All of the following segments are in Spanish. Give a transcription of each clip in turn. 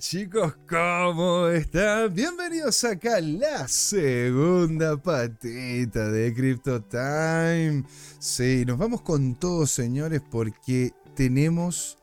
chicos? ¿Cómo están? Bienvenidos acá a la segunda patita de Crypto Time. Sí, nos vamos con todos, señores, porque tenemos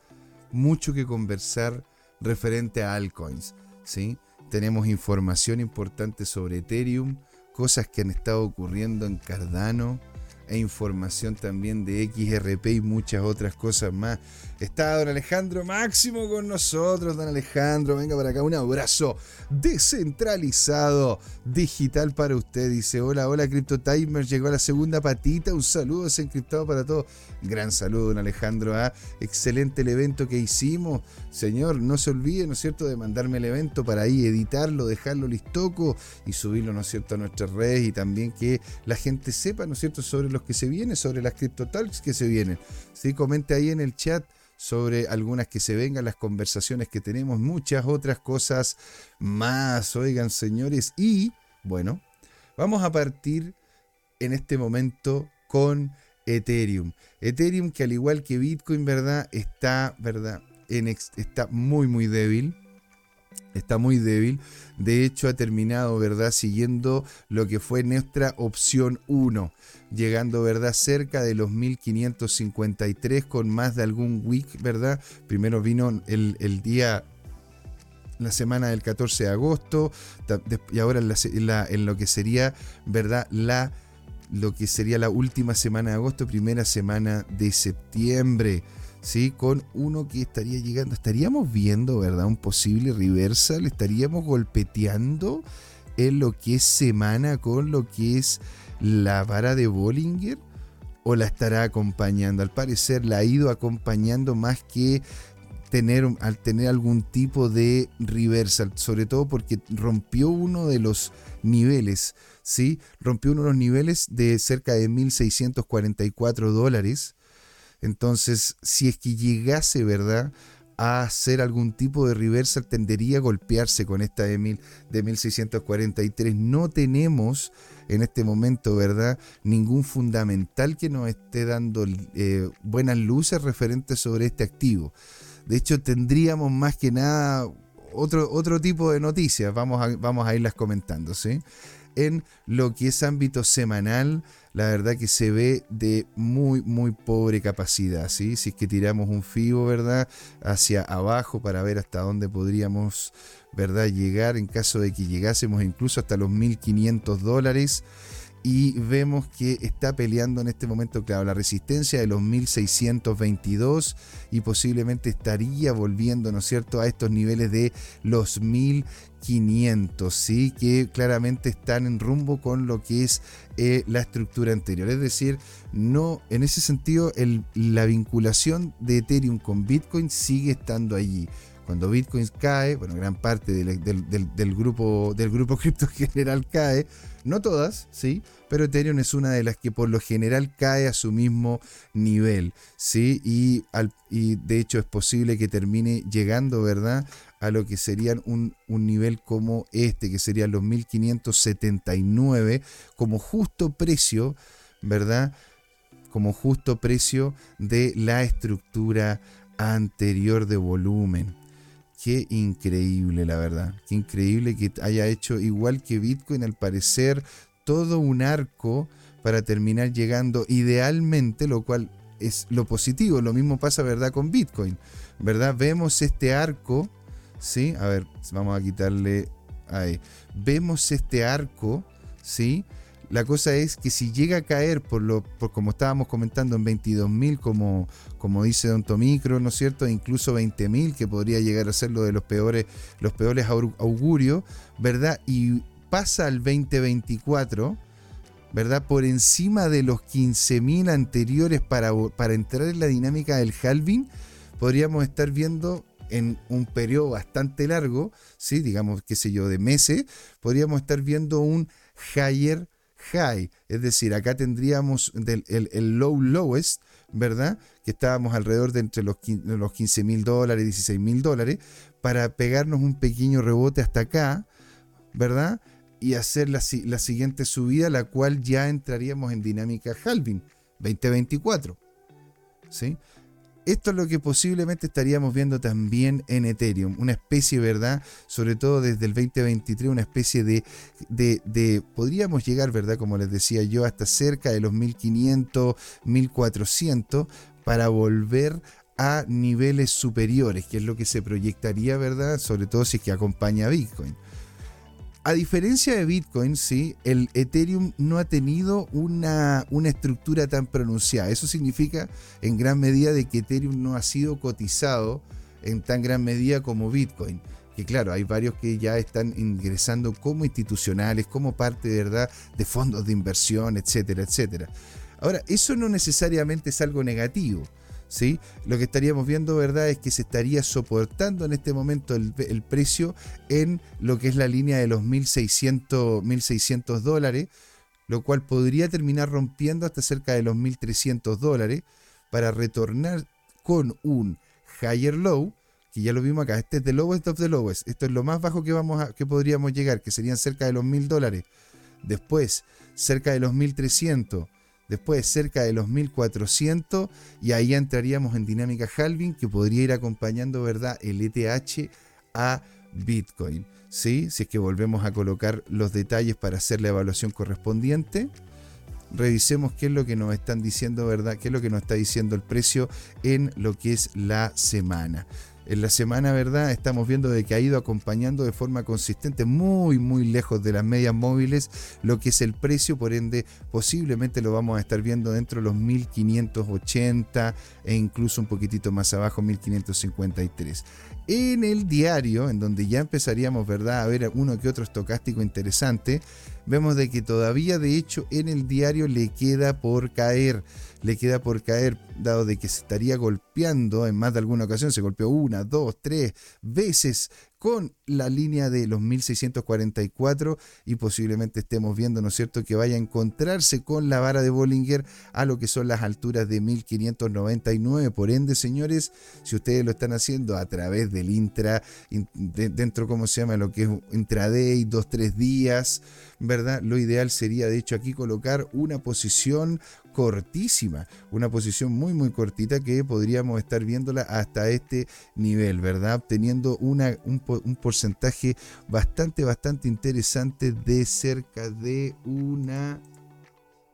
mucho que conversar referente a altcoins. ¿sí? Tenemos información importante sobre Ethereum, cosas que han estado ocurriendo en Cardano e información también de XRP y muchas otras cosas más. Está don Alejandro Máximo con nosotros. Don Alejandro, venga para acá. Un abrazo descentralizado digital para usted. Dice: Hola, hola, Crypto Timer. Llegó la segunda patita. Un saludo desencriptado para todos. Gran saludo, don Alejandro. ¿ah? Excelente el evento que hicimos. Señor, no se olvide, ¿no es cierto?, de mandarme el evento para ahí editarlo, dejarlo listoco y subirlo, ¿no es cierto?, a nuestras redes y también que la gente sepa, ¿no es cierto?, sobre los que se vienen, sobre las Crypto Talks que se vienen. Sí, comente ahí en el chat sobre algunas que se vengan, las conversaciones que tenemos, muchas otras cosas más, oigan señores. Y bueno, vamos a partir en este momento con Ethereum. Ethereum que al igual que Bitcoin, ¿verdad? Está, ¿verdad? En está muy, muy débil está muy débil. De hecho, ha terminado, ¿verdad? Siguiendo lo que fue nuestra opción 1, llegando, ¿verdad? Cerca de los 1553 con más de algún week, ¿verdad? Primero vino el, día la semana del 14 de agosto y ahora en, lo que sería, ¿verdad? La, lo que sería la última semana de agosto, primera semana de septiembre. ¿Sí? con uno que estaría llegando. Estaríamos viendo, ¿verdad? Un posible reversal. Estaríamos golpeteando en lo que es semana con lo que es la vara de Bollinger. ¿O la estará acompañando? Al parecer la ha ido acompañando más que tener, al tener algún tipo de reversal, sobre todo porque rompió uno de los niveles, ¿sí? Rompió uno de los niveles de cerca de 1.644 dólares, entonces, si es que llegase, ¿verdad? a hacer algún tipo de reversal tendería a golpearse con esta de, mil, de 1643. No tenemos en este momento, ¿verdad? Ningún fundamental que nos esté dando eh, buenas luces referentes sobre este activo. De hecho, tendríamos más que nada otro, otro tipo de noticias. Vamos a, vamos a irlas comentando, ¿sí? En lo que es ámbito semanal, la verdad que se ve de muy, muy pobre capacidad. ¿sí? Si es que tiramos un FIBO, ¿verdad? Hacia abajo para ver hasta dónde podríamos, ¿verdad? Llegar en caso de que llegásemos incluso hasta los 1.500 dólares y vemos que está peleando en este momento, claro, la resistencia de los 1622 y posiblemente estaría volviendo, ¿no es cierto?, a estos niveles de los 1500, ¿sí? Que claramente están en rumbo con lo que es eh, la estructura anterior. Es decir, no, en ese sentido, la vinculación de Ethereum con Bitcoin sigue estando allí cuando Bitcoin cae, bueno, gran parte del, grupo del grupo cripto general cae, no todas, sí, pero Ethereum es una de las que por lo general cae a su mismo nivel, sí, y, y de hecho es posible que termine llegando, ¿verdad? A lo que serían un, un nivel como este, que serían los 1579, como justo precio, ¿verdad? Como justo precio de la estructura anterior de volumen. Qué increíble, la verdad. Qué increíble que haya hecho igual que Bitcoin, al parecer, todo un arco para terminar llegando idealmente, lo cual es lo positivo. Lo mismo pasa, ¿verdad?, con Bitcoin. ¿Verdad? Vemos este arco, ¿sí? A ver, vamos a quitarle ahí. Vemos este arco, ¿sí? La cosa es que si llega a caer por lo, por como estábamos comentando en 22.000, como, como dice Don Tomicro, ¿no es cierto? E incluso 20.000, que podría llegar a ser lo de los peores, los peores augurios, ¿verdad? Y pasa al 2024, ¿verdad? Por encima de los 15.000 anteriores para, para entrar en la dinámica del halving, podríamos estar viendo en un periodo bastante largo, ¿sí? digamos, qué sé yo, de meses, podríamos estar viendo un higher high, es decir, acá tendríamos el, low lowest, ¿verdad? Que estábamos alrededor de entre los, los 15 mil dólares, 16 mil dólares, para pegarnos un pequeño rebote hasta acá, ¿verdad? Y hacer la, la siguiente subida, la cual ya entraríamos en dinámica halving 2024, ¿sí? Esto es lo que posiblemente estaríamos viendo también en Ethereum, una especie, ¿verdad? Sobre todo desde el 2023, una especie de, de, podríamos llegar, ¿verdad? Como les decía yo, hasta cerca de los 1500, 1400 para volver a niveles superiores, que es lo que se proyectaría, ¿verdad? Sobre todo si es que acompaña a Bitcoin. A diferencia de Bitcoin, sí, el Ethereum no ha tenido una, una, estructura tan pronunciada. Eso significa en gran medida que Ethereum no ha sido cotizado en tan gran medida como Bitcoin. Que claro, hay varios que ya están ingresando como institucionales, como parte verdad de fondos de inversión, etcétera, etcétera. Ahora, eso no necesariamente es algo negativo. ¿Sí? Lo que estaríamos viendo, ¿verdad?, es que se estaría soportando en este momento el, precio en lo que es la línea de los 1.600, 1.600 dólares, lo cual podría terminar rompiendo hasta cerca de los 1.300 dólares para retornar con un higher low, que ya lo vimos acá, este es the lowest of the lowest, esto es lo más bajo que, vamos que podríamos llegar, que serían cerca de los 1.000 dólares. Después, cerca de los 1.300 después cerca de los 1400 y ahí entraríamos en dinámica halving que podría ir acompañando ¿verdad? el ETH a Bitcoin. ¿sí? Si es que volvemos a colocar los detalles para hacer la evaluación correspondiente. Revisemos qué es lo que nos están diciendo, ¿verdad? ¿Qué es lo que nos está diciendo el precio en lo que es la semana en la semana, ¿verdad? Estamos viendo de que ha ido acompañando de forma consistente, muy, muy lejos de las medias móviles, lo que es el precio, por ende, posiblemente lo vamos a estar viendo dentro de los 1580 e incluso un poquitito más abajo, 1553 en el diario, en donde ya empezaríamos, ¿verdad?, a ver uno que otro estocástico interesante, vemos de que todavía, de hecho, en el diario le queda por caer, le queda por caer, dado de que se estaría golpeando en más de alguna ocasión, se golpeó una, dos, tres veces con la línea de los 1644 y posiblemente estemos viendo, ¿no es cierto?, que vaya a encontrarse con la vara de Bollinger a lo que son las alturas de 1599. Por ende, señores, si ustedes lo están haciendo a través del intra, dentro, ¿cómo se llama?, lo que es intraday, dos, tres días, ¿verdad? Lo ideal sería, de hecho, aquí colocar una posición cortísima, una posición muy muy cortita que podríamos estar viéndola hasta este nivel, ¿verdad? Obteniendo una, un, un porcentaje bastante, bastante interesante de cerca de una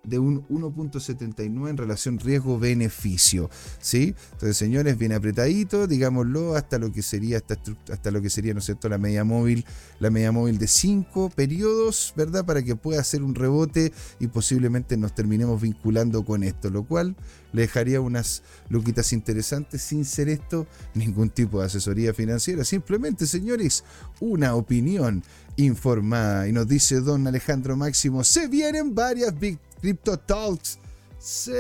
de un 1.79 en relación riesgo-beneficio. ¿sí? Entonces, señores, bien apretadito, digámoslo, hasta lo que sería, hasta, hasta lo que sería, ¿no es cierto?, la media móvil, la media móvil de 5 periodos, ¿verdad? Para que pueda hacer un rebote y posiblemente nos terminemos vinculando con esto, lo cual le dejaría unas luquitas interesantes sin ser esto ningún tipo de asesoría financiera. Simplemente, señores, una opinión informada. Y nos dice don Alejandro Máximo, se vienen varias Big Crypto Talks. Sí.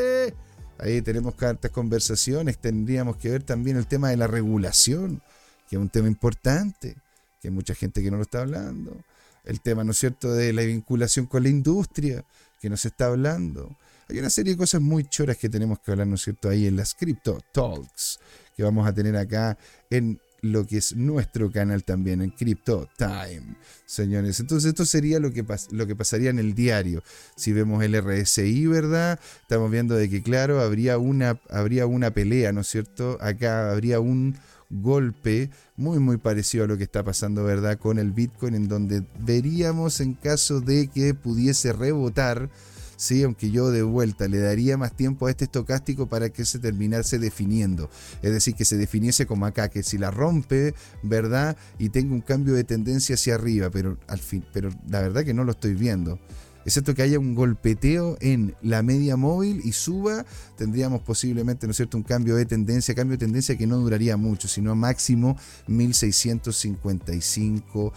Ahí tenemos cartas conversaciones. Tendríamos que ver también el tema de la regulación, que es un tema importante, que hay mucha gente que no lo está hablando. El tema, ¿no es cierto?, de la vinculación con la industria, que nos está hablando. Hay una serie de cosas muy choras que tenemos que hablar, ¿no es cierto?, ahí en las Crypto Talks, que vamos a tener acá en lo que es nuestro canal también en Crypto Time, señores. Entonces esto sería lo que, lo que pasaría en el diario. Si vemos el RSI, ¿verdad? Estamos viendo de que, claro, habría una, habría una pelea, ¿no es cierto? Acá habría un golpe muy muy parecido a lo que está pasando, ¿verdad? Con el Bitcoin, en donde veríamos en caso de que pudiese rebotar, ¿sí? aunque yo de vuelta le daría más tiempo a este estocástico para que se terminase definiendo. Es decir, que se definiese como acá, que si la rompe, ¿verdad? Y tenga un cambio de tendencia hacia arriba, pero, al fin, pero la verdad que no lo estoy viendo. Excepto que haya un golpeteo en la media móvil y suba, tendríamos posiblemente, ¿no es cierto?, un cambio de tendencia, cambio de tendencia que no duraría mucho, sino máximo 1655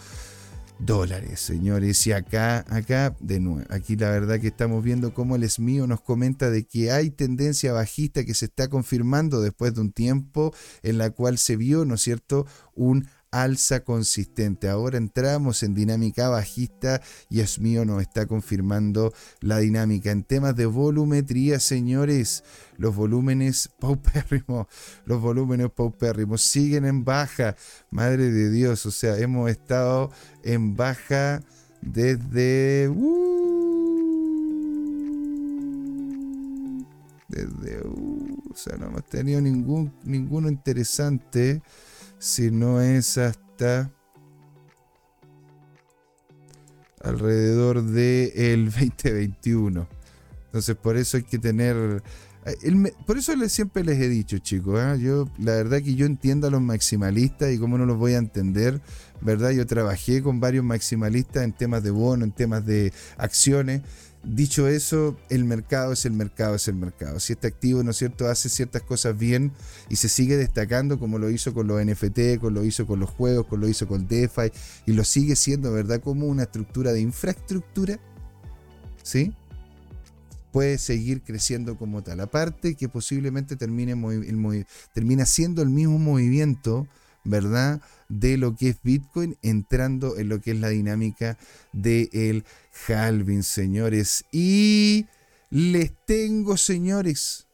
dólares, señores. Y acá, acá, de nuevo, aquí la verdad que estamos viendo cómo el SMIO nos comenta de que hay tendencia bajista que se está confirmando después de un tiempo en la cual se vio, ¿no es cierto?, un alza consistente. Ahora entramos en dinámica bajista y es mío nos está confirmando la dinámica. En temas de volumetría, señores, los volúmenes paupérrimos, los volúmenes paupérrimos siguen en baja. Madre de Dios, o sea, hemos estado en baja desde... Uh, Desde, uh, o sea, no hemos tenido ningún, ninguno interesante, si no es hasta alrededor del el 2021. Entonces, por eso hay que tener eh, por eso siempre les he dicho, chicos, ¿ah? yo la verdad que yo entiendo a los maximalistas y cómo no los voy a entender, ¿verdad? Yo trabajé con varios maximalistas en temas de bono, en temas de acciones. Dicho eso, el mercado es el mercado, es el mercado. Si este activo, ¿no es cierto?, hace ciertas cosas bien y se sigue destacando como lo hizo con los NFT, como lo hizo con los juegos, como lo hizo con DeFi y lo sigue siendo, ¿verdad?, como una estructura de infraestructura, ¿sí? puede seguir creciendo como tal. Aparte que posiblemente termine termina siendo el mismo movimiento, ¿verdad? De lo que es Bitcoin entrando en lo que es la dinámica del el halving, señores. Y les tengo, señores,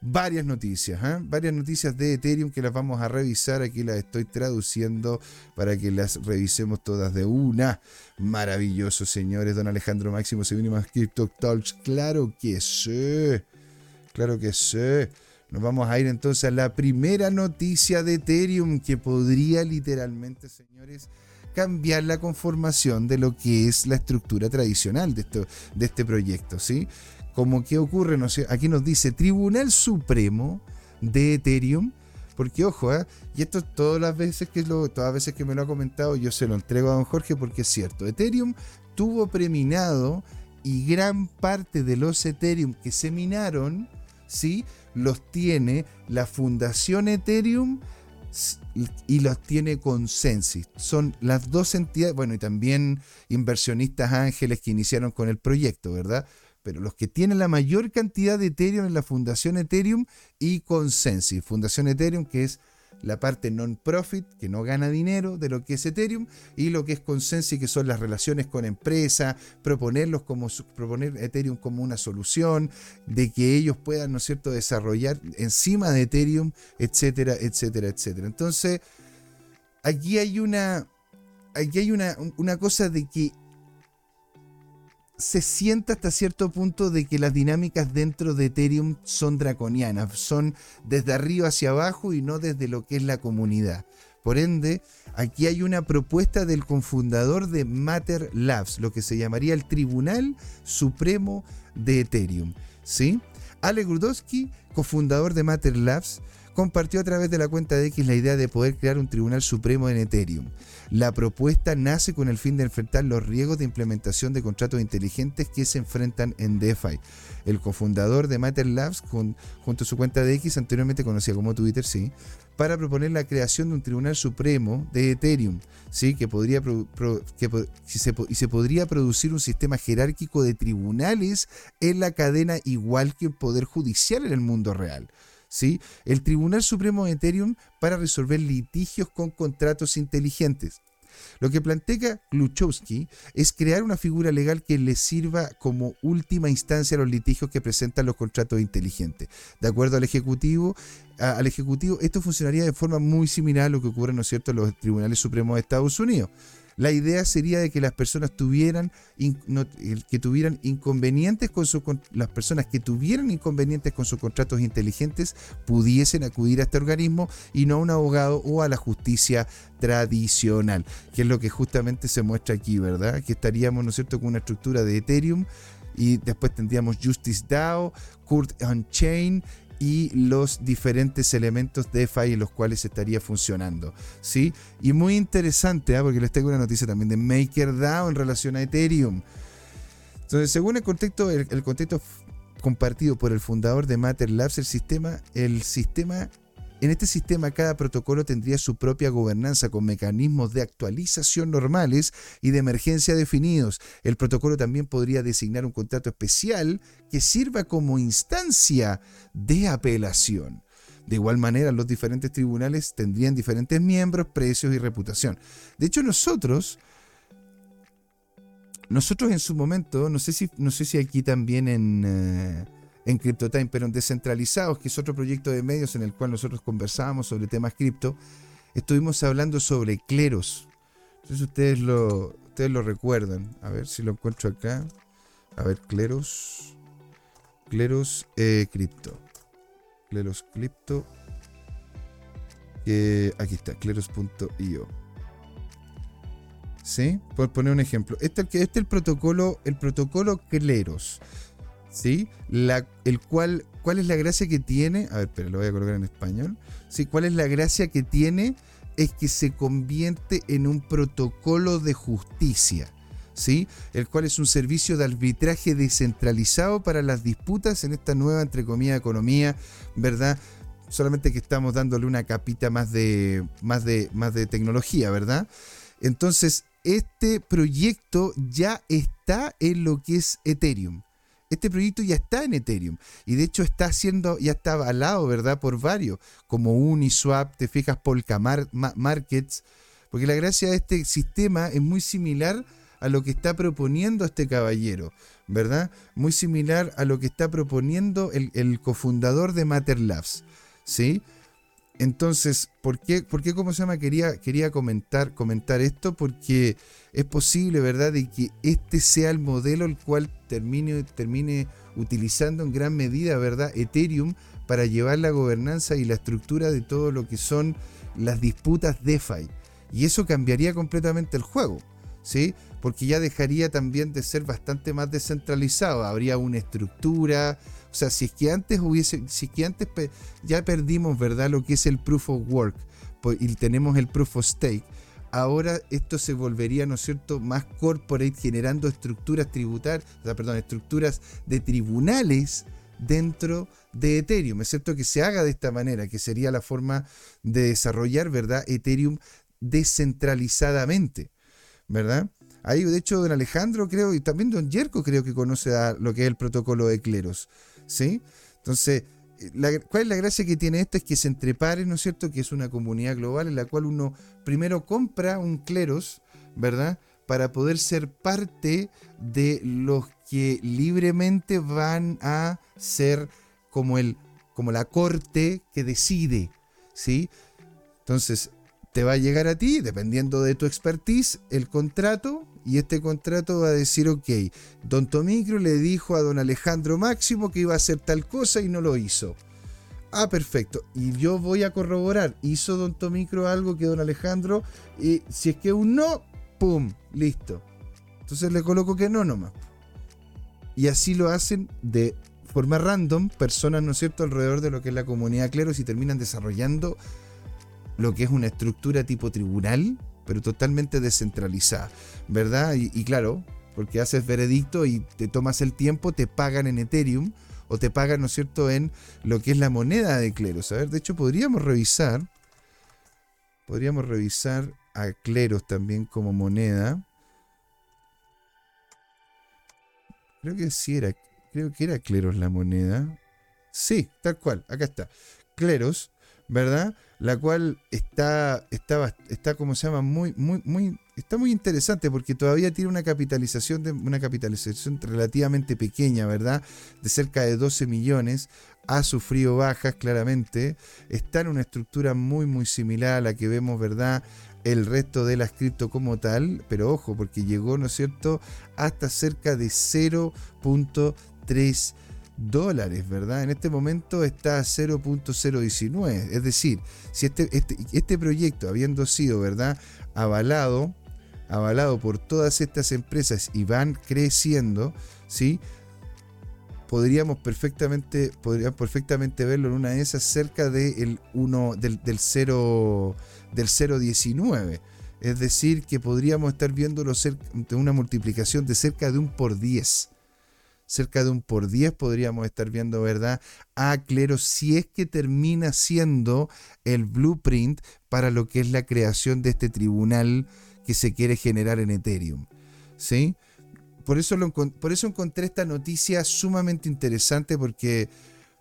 varias noticias, ¿eh? varias noticias de Ethereum que las vamos a revisar. Aquí las estoy traduciendo para que las revisemos todas de una. Maravilloso, señores. Don Alejandro Máximo, se viene más Crypto. Claro que sí. Claro que sí. Nos vamos a ir entonces a la primera noticia de Ethereum que podría literalmente, señores, cambiar la conformación de lo que es la estructura tradicional de, esto, de este proyecto, ¿sí? como que ocurre, aquí nos dice Tribunal Supremo de Ethereum, porque ojo, ¿eh? y esto todas las veces que lo, todas las veces que me lo ha comentado, yo se lo entrego a don Jorge porque es cierto. Ethereum tuvo preminado y gran parte de los Ethereum que se minaron, ¿sí? Los tiene la Fundación Ethereum y los tiene Consensus. Son las dos entidades, bueno, y también inversionistas ángeles que iniciaron con el proyecto, ¿verdad? pero los que tienen la mayor cantidad de Ethereum es la Fundación Ethereum y Consensus. Fundación Ethereum, que es la parte non-profit, que no gana dinero de lo que es Ethereum, y lo que es Consensus, que son las relaciones con empresas, proponerlos como, proponer Ethereum como una solución, de que ellos puedan, ¿no es cierto?, desarrollar encima de Ethereum, etcétera, etcétera, etcétera. Entonces, aquí hay una, aquí hay una, una cosa de que se siente hasta cierto punto de que las dinámicas dentro de Ethereum son draconianas, son desde arriba hacia abajo y no desde lo que es la comunidad. Por ende, aquí hay una propuesta del cofundador de Matter Labs, lo que se llamaría el Tribunal Supremo de Ethereum. ¿sí? Ale Grudowski, cofundador de Matter Labs, compartió a través de la cuenta de X la idea de poder crear un tribunal supremo en Ethereum. La propuesta nace con el fin de enfrentar los riesgos de implementación de contratos inteligentes que se enfrentan en DeFi. El cofundador de Matter Labs, junto a su cuenta de X, anteriormente conocida como Twitter, sí, para proponer la creación de un tribunal supremo de Ethereum, ¿sí? que podría se, y se podría producir un sistema jerárquico de tribunales en la cadena igual que el poder judicial en el mundo real. ¿Sí? el Tribunal Supremo de Ethereum para resolver litigios con contratos inteligentes. Lo que plantea Kluchowski es crear una figura legal que le sirva como última instancia a los litigios que presentan los contratos inteligentes. De acuerdo al Ejecutivo, al Ejecutivo esto funcionaría de forma muy similar a lo que ocurre, ¿no es cierto?, en los tribunales supremos de Estados Unidos. La idea sería de que las personas tuvieran, que tuvieran inconvenientes con las personas que tuvieran inconvenientes con sus contratos inteligentes pudiesen acudir a este organismo y no a un abogado o a la justicia tradicional, que es lo que justamente se muestra aquí, ¿verdad? Que estaríamos, ¿no es cierto?, con una estructura de Ethereum y después tendríamos Justice DAO, Kurt Chain y los diferentes elementos de DeFi en los cuales estaría funcionando. ¿sí? Y muy interesante, ¿ah? porque les tengo una noticia también de MakerDAO en relación a Ethereum. Entonces, según el contexto, el contexto compartido por el fundador de Matter Labs, el sistema, el sistema en este sistema cada protocolo tendría su propia gobernanza con mecanismos de actualización normales y de emergencia definidos. El protocolo también podría designar un contrato especial que sirva como instancia de apelación. De igual manera, los diferentes tribunales tendrían diferentes miembros, precios y reputación. De hecho, nosotros, nosotros en su momento, no sé si, no sé si aquí también en... Eh, en CryptoTime, pero en Descentralizados, que es otro proyecto de medios en el cual nosotros conversábamos sobre temas cripto, estuvimos hablando sobre cleros. Entonces ustedes lo, ustedes lo recuerdan. A ver si lo encuentro acá. A ver, cleros. Cleros eh, Crypto. Cleros Crypto. Que aquí está, cleros.io. ¿Sí? Por poner un ejemplo. Este, este es el protocolo, el protocolo Cleros. ¿Sí? El cual, ¿Cuál es la gracia que tiene? A ver, pero lo voy a colocar en español. ¿Sí? ¿Cuál es la gracia que tiene? Es que se convierte en un protocolo de justicia. ¿Sí? el cual es un servicio de arbitraje descentralizado para las disputas en esta nueva, entre comillas, economía, ¿verdad? Solamente que estamos dándole una capita más de, más de, más de tecnología, ¿verdad? Entonces, este proyecto ya está en lo que es Ethereum. Este proyecto ya está en Ethereum y de hecho está haciendo, ya está avalado, ¿verdad? Por varios, como Uniswap, te fijas, Polka Markets, porque la gracia de este sistema es muy similar a lo que está proponiendo este caballero, ¿verdad? Muy similar a lo que está proponiendo el, el cofundador de Matter Labs, ¿sí? Entonces, ¿por qué, por qué cómo se llama? Quería, quería comentar, comentar esto porque es posible, ¿verdad?, de que este sea el modelo el cual termine, termine utilizando en gran medida, ¿verdad?, Ethereum para llevar la gobernanza y la estructura de todo lo que son las disputas DeFi. Y eso cambiaría completamente el juego, ¿sí? Porque ya dejaría también de ser bastante más descentralizado. Habría una estructura, o sea, si es que antes hubiese, si es que antes ya perdimos, ¿verdad? Lo que es el proof of work y tenemos el proof of stake, ahora esto se volvería, ¿no es cierto?, más corporate, generando estructuras tributarias, o sea, perdón, estructuras de tribunales dentro de Ethereum, excepto que se haga de esta manera, que sería la forma de desarrollar, ¿verdad?, Ethereum descentralizadamente, ¿verdad? Ahí, de hecho, don Alejandro creo, y también don Yerko creo que conoce lo que es el protocolo de cleros. ¿Sí? Entonces, ¿cuál es la gracia que tiene esto? Es que se entrepare, ¿no es cierto? Que es una comunidad global en la cual uno primero compra un cleros, ¿verdad? Para poder ser parte de los que libremente van a ser como, el, como la corte que decide, ¿sí? Entonces, te va a llegar a ti, dependiendo de tu expertise, el contrato y este contrato va a decir, ok, Don Tomicro le dijo a don Alejandro Máximo que iba a hacer tal cosa y no lo hizo. Ah, perfecto. Y yo voy a corroborar, ¿hizo Don Tomicro algo que Don Alejandro? Y si es que un no, ¡pum! Listo. Entonces le coloco que no nomás. Y así lo hacen de forma random, personas, ¿no es cierto?, alrededor de lo que es la comunidad cleros y terminan desarrollando lo que es una estructura tipo tribunal pero totalmente descentralizada, ¿verdad? Y, claro, porque haces veredicto y te tomas el tiempo, te pagan en Ethereum o te pagan, ¿no es cierto?, en lo que es la moneda de Cleros. A ver, de hecho, podríamos revisar, podríamos revisar a Cleros también como moneda. Creo que sí era, creo que era Cleros la moneda. Sí, tal cual, acá está. Cleros, ¿verdad? la cual está, está, como se llama, muy, muy, muy, está muy interesante porque todavía tiene una capitalización, de, una capitalización relativamente pequeña, ¿verdad? De cerca de 12 millones. Ha sufrido bajas, claramente. Está en una estructura muy, muy similar a la que vemos, ¿verdad? El resto de las cripto como tal, pero ojo, porque llegó, ¿no es cierto?, hasta cerca de 0.3 dólares, ¿verdad? En este momento está a 0.019. Es decir, si este, este, este, proyecto, habiendo sido, ¿verdad?, avalado, avalado por todas estas empresas y van creciendo, ¿sí? Podríamos perfectamente, podríamos perfectamente verlo en una de esas cerca del 1, del, del 0, del 0.19. Es decir, que podríamos estar viéndolo de una multiplicación de cerca de un por 10 cerca de un por 10 podríamos estar viendo, ¿verdad? A Clero si es que termina siendo el blueprint para lo que es la creación de este tribunal que se quiere generar en Ethereum. ¿Sí? Por eso, lo, por eso encontré esta noticia sumamente interesante porque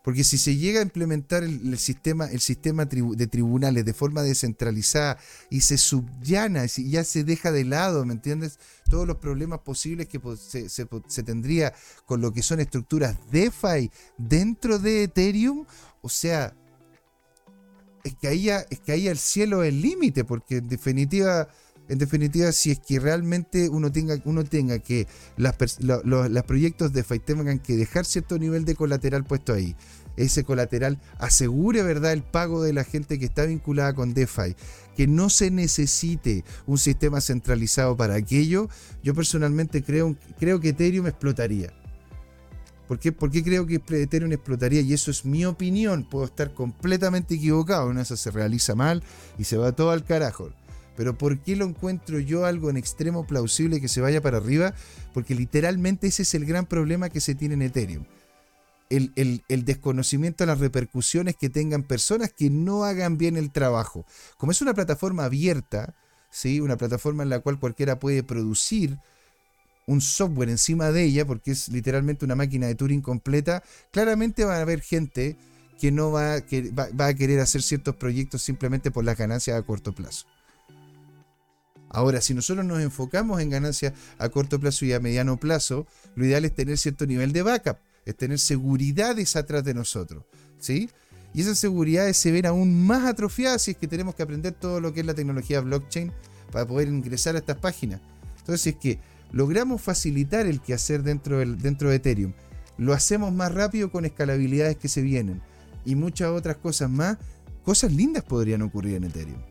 porque si se llega a implementar el, sistema, el sistema de tribunales de forma descentralizada y se subllana, y ya se deja de lado, ¿me entiendes? Todos los problemas posibles que se, tendría con lo que son estructuras DeFi dentro de Ethereum, o sea, es que ahí, es que ahí el cielo es el límite, porque en definitiva En definitiva, si es que realmente uno tenga, uno tenga que las, los proyectos de DeFi tengan que dejar cierto nivel de colateral puesto ahí, ese colateral asegure verdad el pago de la gente que está vinculada con DeFi, que no se necesite un sistema centralizado para aquello, yo personalmente creo, creo que Ethereum explotaría. ¿Por qué? Porque creo que Ethereum explotaría y eso es mi opinión. Puedo estar completamente equivocado. Una eso se realiza mal y se va todo al carajo. Pero ¿por qué lo encuentro yo algo en extremo plausible que se vaya para arriba? Porque literalmente ese es el gran problema que se tiene en Ethereum. El, desconocimiento de las repercusiones que tengan personas que no hagan bien el trabajo. Como es una plataforma abierta, ¿sí? una plataforma en la cual cualquiera puede producir un software encima de ella, porque es literalmente una máquina de Turing completa, claramente va a haber gente que no va, que va a querer hacer ciertos proyectos simplemente por las ganancias a corto plazo. Ahora, si nosotros nos enfocamos en ganancias a corto plazo y a mediano plazo, lo ideal es tener cierto nivel de backup, es tener seguridades atrás de nosotros, ¿sí? Y esas seguridades se ven aún más atrofiadas si es que tenemos que aprender todo lo que es la tecnología blockchain para poder ingresar a estas páginas. Entonces, si es que logramos facilitar el quehacer dentro, dentro de Ethereum, lo hacemos más rápido con escalabilidades que se vienen y muchas otras cosas más, cosas lindas podrían ocurrir en Ethereum.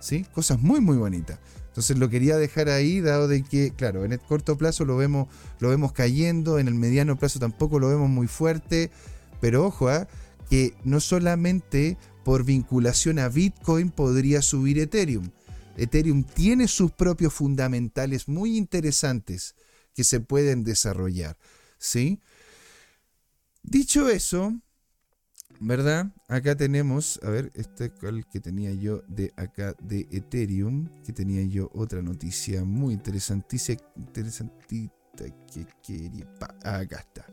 ¿Sí? Cosas muy, muy bonitas. Entonces lo quería dejar ahí, dado de que, claro, en el corto plazo lo vemos, lo vemos cayendo, en el mediano plazo tampoco lo vemos muy fuerte, pero ojo, ¿ah? que no solamente por vinculación a Bitcoin podría subir Ethereum. Ethereum tiene sus propios fundamentales muy interesantes que se pueden desarrollar. ¿sí? Dicho eso, ¿Verdad? Acá tenemos, a ver, este es el que tenía yo de acá de Ethereum, que tenía yo otra noticia muy interesantísima, interesantita que quería, acá está.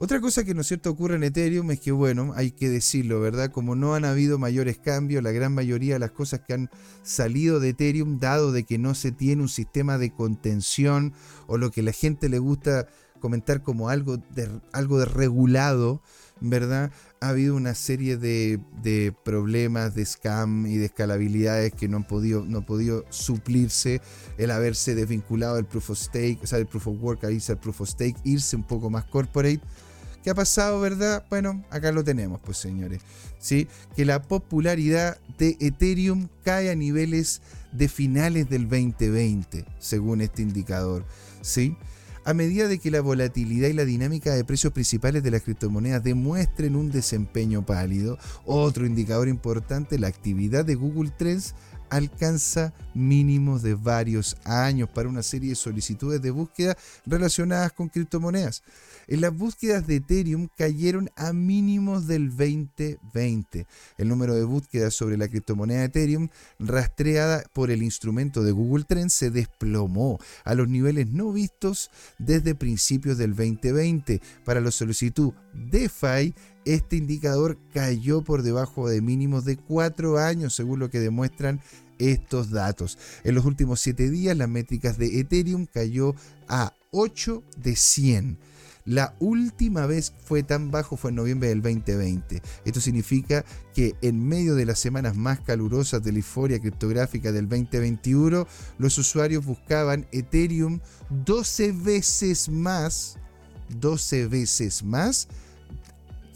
Otra cosa que no es cierto ocurre en Ethereum es que, bueno, hay que decirlo, ¿verdad? Como no han habido mayores cambios, la gran mayoría de las cosas que han salido de Ethereum, dado de que no se tiene un sistema de contención o lo que la gente le gusta comentar como algo de, algo de regulado, ¿verdad? Ha habido una serie de, problemas de scam y de escalabilidades que no han podido, no podido suplirse. El haberse desvinculado del proof of stake, o sea, del proof of work a irse al proof of stake, irse un poco más corporate. ¿Qué ha pasado, verdad? Bueno, acá lo tenemos, pues señores. ¿Sí? Que la popularidad de Ethereum cae a niveles de finales del 2020, según este indicador. ¿Sí? A medida de que la volatilidad y la dinámica de precios principales de las criptomonedas demuestren un desempeño pálido, otro indicador importante, la actividad de Google Trends alcanza mínimos de varios años para una serie de solicitudes de búsqueda relacionadas con criptomonedas. En las búsquedas de Ethereum cayeron a mínimos del 2020. El número de búsquedas sobre la criptomoneda Ethereum rastreada por el instrumento de Google Trends se desplomó a los niveles no vistos desde principios del 2020. Para la solicitud DeFi, este indicador cayó por debajo de mínimos de cuatro años, según lo que demuestran estos datos. En los últimos siete días, las métricas de Ethereum cayó a 8 de 100. La última vez fue tan bajo fue en noviembre del 2020. Esto significa que en medio de las semanas más calurosas de la euforia criptográfica del 2021, los usuarios buscaban Ethereum 12 veces más, 12 veces más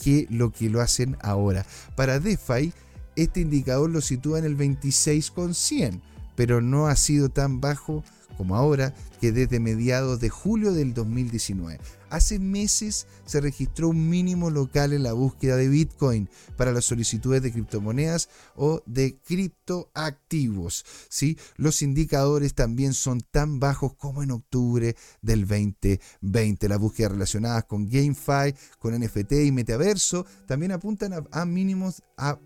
que lo que lo hacen ahora. Para DeFi, este indicador lo sitúa en el 26,100, pero no ha sido tan bajo como ahora que desde mediados de julio del 2019. Hace meses se registró un mínimo local en la búsqueda de Bitcoin para las solicitudes de criptomonedas o de criptoactivos. ¿sí? Los indicadores también son tan bajos como en octubre del 2020. Las búsquedas relacionadas con GameFi, con NFT y Metaverso también apuntan a, mínimos, a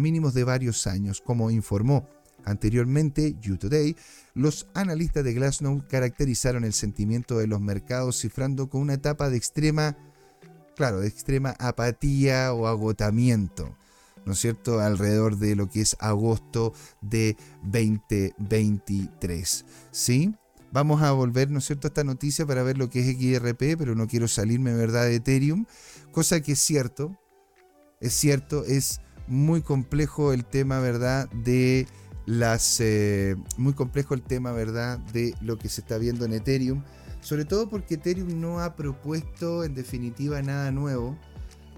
mínimos de varios años, como informó Anteriormente, You Today, los analistas de Glassnode caracterizaron el sentimiento de los mercados cifrando con una etapa de extrema, claro, de extrema apatía o agotamiento, ¿no es cierto?, alrededor de lo que es agosto de 2023, ¿sí? Vamos a volver, ¿no es cierto?, a esta noticia para ver lo que es XRP, pero no quiero salirme, ¿verdad?, de Ethereum, cosa que es cierto, es cierto, es muy complejo el tema, ¿verdad?, de las eh, muy complejo el tema, ¿verdad?, de lo que se está viendo en Ethereum, sobre todo porque Ethereum no ha propuesto en definitiva nada nuevo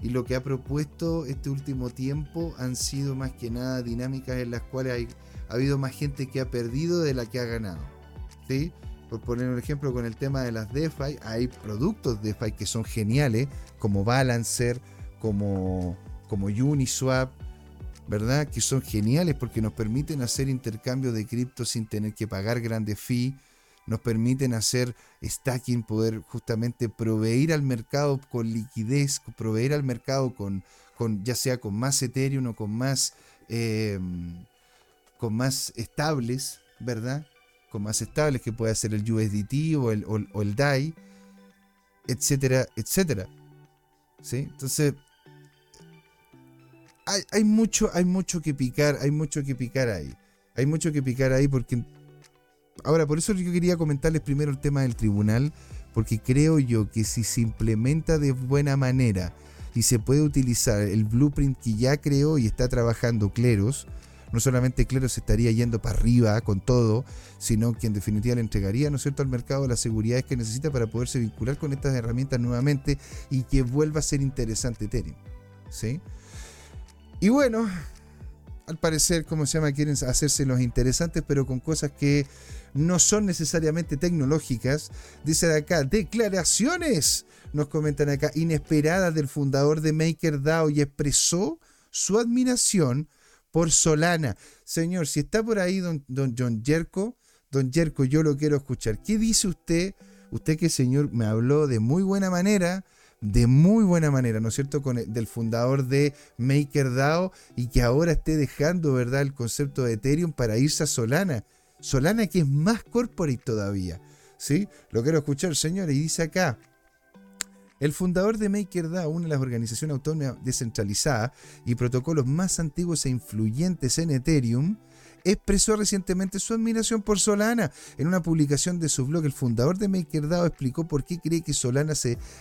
y lo que ha propuesto este último tiempo han sido más que nada dinámicas en las cuales ha habido más gente que ha perdido de la que ha ganado. ¿sí? Por poner un ejemplo con el tema de las DeFi, hay productos DeFi que son geniales, como Balancer, como, como Uniswap, ¿verdad? Que son geniales porque nos permiten hacer intercambio de cripto sin tener que pagar grandes fees, nos permiten hacer stacking, poder justamente proveer al mercado con liquidez, proveer al mercado con, con ya sea con más Ethereum o con más, em, con más estables, ¿verdad? Con más estables que puede ser el USDT o el, o el DAI, etcétera, etcétera. ¿Sí? Entonces, hay, mucho, hay mucho que picar, hay mucho que picar ahí. Hay mucho que picar ahí porque... Ahora, por eso yo quería comentarles primero el tema del tribunal, porque creo yo que si se implementa de buena manera y se puede utilizar el blueprint que ya creó y está trabajando Cleros, no solamente Cleros estaría yendo para arriba con todo, sino que en definitiva le entregaría, ¿no es cierto?, al mercado las seguridades que necesita para poderse vincular con estas herramientas nuevamente y que vuelva a ser interesante Ethereum. ¿Sí? Y bueno, al parecer, como se llama, quieren hacerse los interesantes, pero con cosas que no son necesariamente tecnológicas. Dice de acá, declaraciones, nos comentan acá, inesperadas del fundador de MakerDAO y expresó su admiración por Solana. Señor, si está por ahí don, don John Jerko, don Jerko, yo lo quiero escuchar. ¿Qué dice usted? Usted que señor me habló de muy buena manera de muy buena manera, ¿no es cierto?, con el, del fundador de MakerDAO y que ahora esté dejando, ¿verdad?, el concepto de Ethereum para irse a Solana. Solana que es más corporate todavía, ¿sí? Lo quiero escuchar, señores, y dice acá, el fundador de MakerDAO, una de las organizaciones autónomas descentralizadas y protocolos más antiguos e influyentes en Ethereum, expresó recientemente su admiración por Solana. En una publicación de su blog, el fundador de MakerDAO explicó por qué cree que Solana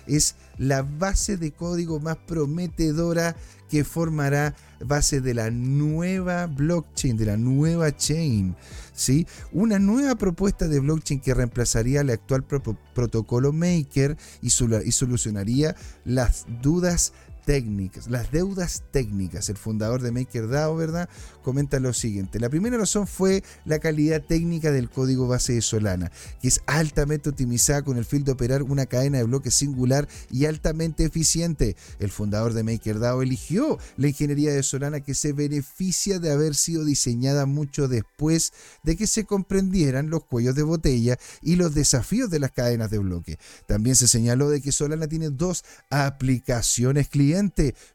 es la base de código más prometedora que formará base de la nueva blockchain, de la nueva chain. ¿sí? Una nueva propuesta de blockchain que reemplazaría el actual protocolo Maker y, y solucionaría las dudas técnicas, las deudas técnicas. El fundador de MakerDAO, ¿verdad? Comenta lo siguiente. La primera razón fue la calidad técnica del código base de Solana, que es altamente optimizada con el fin de operar una cadena de bloques singular y altamente eficiente. El fundador de MakerDAO eligió la ingeniería de Solana que se beneficia de haber sido diseñada mucho después de que se comprendieran los cuellos de botella y los desafíos de las cadenas de bloque. También se señaló de que Solana tiene dos aplicaciones clientes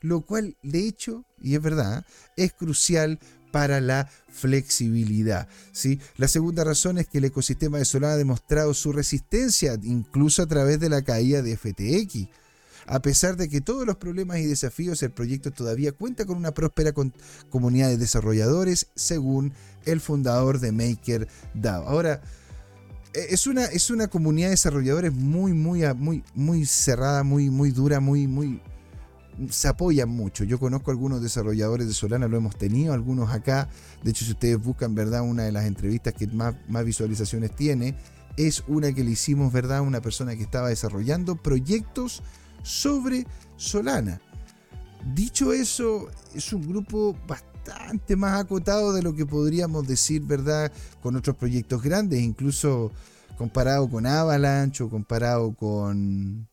lo cual de hecho, y es verdad, es crucial para la flexibilidad. ¿sí? La segunda razón es que el ecosistema de Solana ha demostrado su resistencia, incluso a través de la caída de FTX. A pesar de que todos los problemas y desafíos, el proyecto todavía cuenta con una próspera comunidad de desarrolladores, según el fundador de MakerDAO. Ahora, e-, es una, es una comunidad de desarrolladores muy, muy, muy, muy cerrada, muy, muy dura, muy, muy, se apoyan mucho. Yo conozco algunos desarrolladores de Solana, lo hemos tenido, algunos acá. De hecho, si ustedes buscan, ¿verdad? Una de las entrevistas que más, más visualizaciones tiene es una que le hicimos, ¿verdad? A una persona que estaba desarrollando proyectos sobre Solana. Dicho eso, es un grupo bastante más acotado de lo que podríamos decir, ¿verdad? Con otros proyectos grandes, incluso comparado con Avalanche o comparado con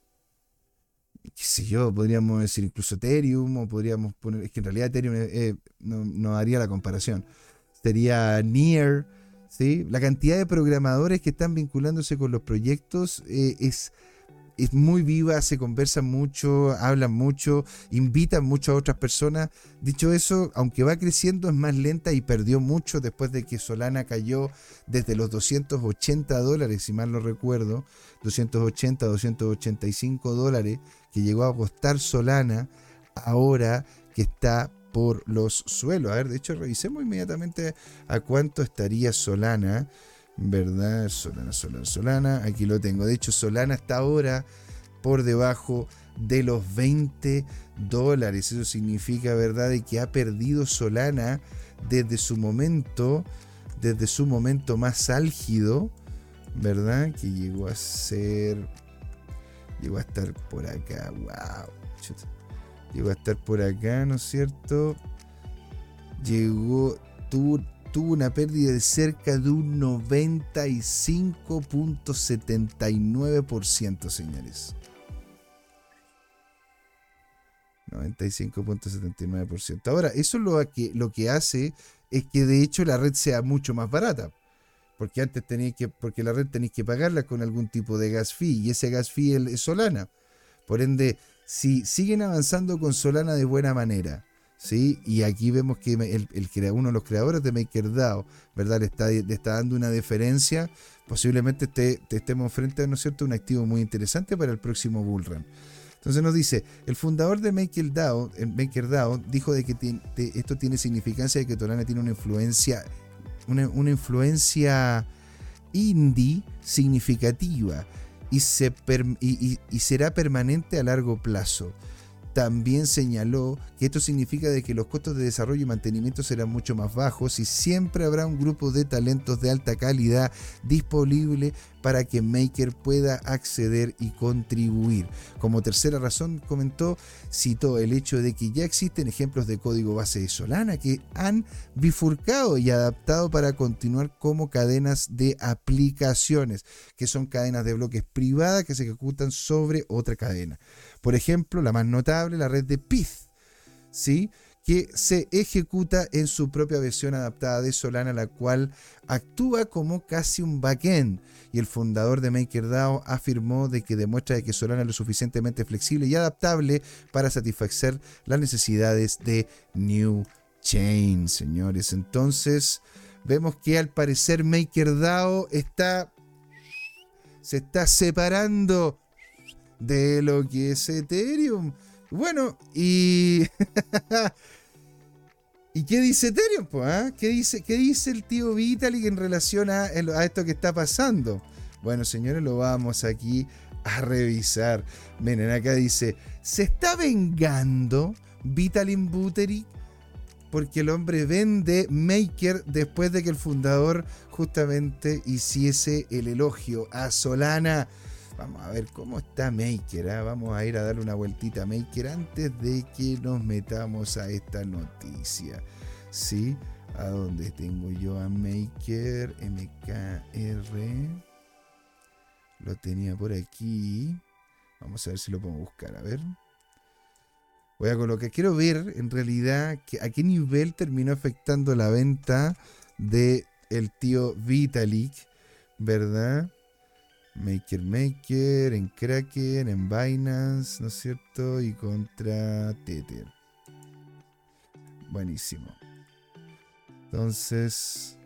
qué sé yo, podríamos decir incluso Ethereum, o podríamos poner, es que en realidad Ethereum eh, no, haría la comparación. Sería Near, ¿sí? La cantidad de programadores que están vinculándose con los proyectos eh, es es muy viva, se conversa mucho, hablan mucho, invitan mucho a otras personas. Dicho eso, aunque va creciendo, es más lenta y perdió mucho después de que Solana cayó desde los 280 dólares, si mal no recuerdo, 280, 285 dólares, que llegó a costar Solana, ahora que está por los suelos. A ver, de hecho, revisemos inmediatamente a cuánto estaría Solana. ¿verdad? Solana, Solana, Solana. Aquí lo tengo. De hecho, Solana está ahora por debajo de los 20 dólares. Eso significa, ¿verdad?, de que ha perdido Solana desde su momento. desde su momento más álgido, ¿verdad? Que llegó a ser. Llegó a estar por acá, wow. Llegó a estar por acá, ¿no es cierto? Llegó, tuvo, tuvo una pérdida de cerca de un 95.79%, señores. 95.79%. Ahora, eso lo que, lo que hace es que de hecho la red sea mucho más barata. Porque antes tenéis que, porque la red tenéis que pagarla con algún tipo de gas fee y ese gas fee es Solana. Por ende, si siguen avanzando con Solana de buena manera, ¿sí? Y aquí vemos que el, uno de los creadores de MakerDAO, ¿verdad? Le está, está dando una deferencia, posiblemente te, estemos frente a, ¿no es cierto?, un activo muy interesante para el próximo bullrun. Entonces nos dice, el fundador de MakerDAO, MakerDAO dijo de que esto tiene significancia de que Solana tiene una influencia, una, influencia indie significativa y, se y será permanente a largo plazo. También señaló que esto significa de que los costos de desarrollo y mantenimiento serán mucho más bajos y siempre habrá un grupo de talentos de alta calidad disponible para que Maker pueda acceder y contribuir. Como tercera razón, comentó, citó el hecho de que ya existen ejemplos de código base de Solana que han bifurcado y adaptado para continuar como cadenas de aplicaciones, que son cadenas de bloques privadas que se ejecutan sobre otra cadena. Por ejemplo, la más notable, la red de Pith, ¿sí? que se ejecuta en su propia versión adaptada de Solana, la cual actúa como casi un backend. Y el fundador de MakerDAO afirmó de que demuestra que Solana es lo suficientemente flexible y adaptable para satisfacer las necesidades de New Chain, señores. Entonces, vemos que al parecer MakerDAO está se está separando de lo que es Ethereum. Bueno, y. ¿Y qué dice Ethereum? ah? ¿Qué, dice, ¿Qué dice el tío Vitalik en relación a, esto que está pasando? Bueno, señores, lo vamos aquí a revisar. Miren, acá dice: ¿Se está vengando Vitalik Buterik? Porque el hombre vende Maker después de que el fundador justamente hiciese el elogio a Solana. Vamos a ver cómo está Maker. ¿ah? Vamos a ir a darle una vueltita a Maker antes de que nos metamos a esta noticia. ¿Sí? ¿A dónde tengo yo a Maker? MKR. Lo tenía por aquí. Vamos a ver si lo puedo buscar. A ver. Voy a colocar. Quiero ver en realidad a qué nivel terminó afectando la venta de tío Vitalik. ¿Verdad? Maker Maker, en Kraken, en Binance, ¿no es cierto? Y contra Tether. Buenísimo. Entonces,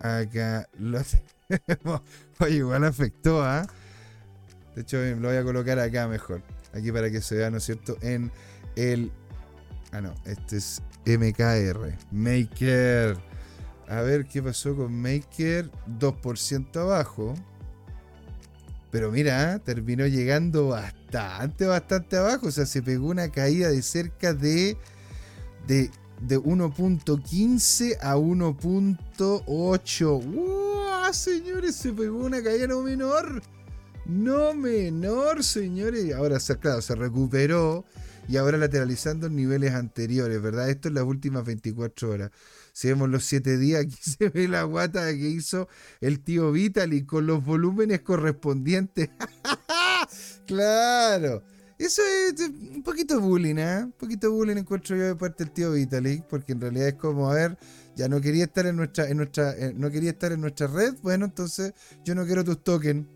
acá lo Oye, igual afectó, ¿ah? De hecho, lo voy a colocar acá mejor. Aquí para que se vea, ¿no es cierto? En el. Ah, no, este es MKR. Maker. A ver qué pasó con Maker. 2% abajo. Pero mira, terminó llegando bastante, bastante abajo. O sea, se pegó una caída de cerca de, de, de 1.15 a 1.8. ¡Wow! Señores, se pegó una caída no menor. No menor, señores. Ahora, claro, se recuperó y ahora lateralizando en niveles anteriores, ¿verdad? Esto es las últimas 24 horas. Si vemos los siete días, aquí se ve la guata que hizo el tío Vitali con los volúmenes correspondientes. claro. Eso es un poquito bullying, ¿eh? Un poquito bullying encuentro yo de parte del tío Vitalik, porque en realidad es como, a ver, ya no quería estar en nuestra, en nuestra, eh, no quería estar en nuestra red, bueno, entonces yo no quiero tus tokens.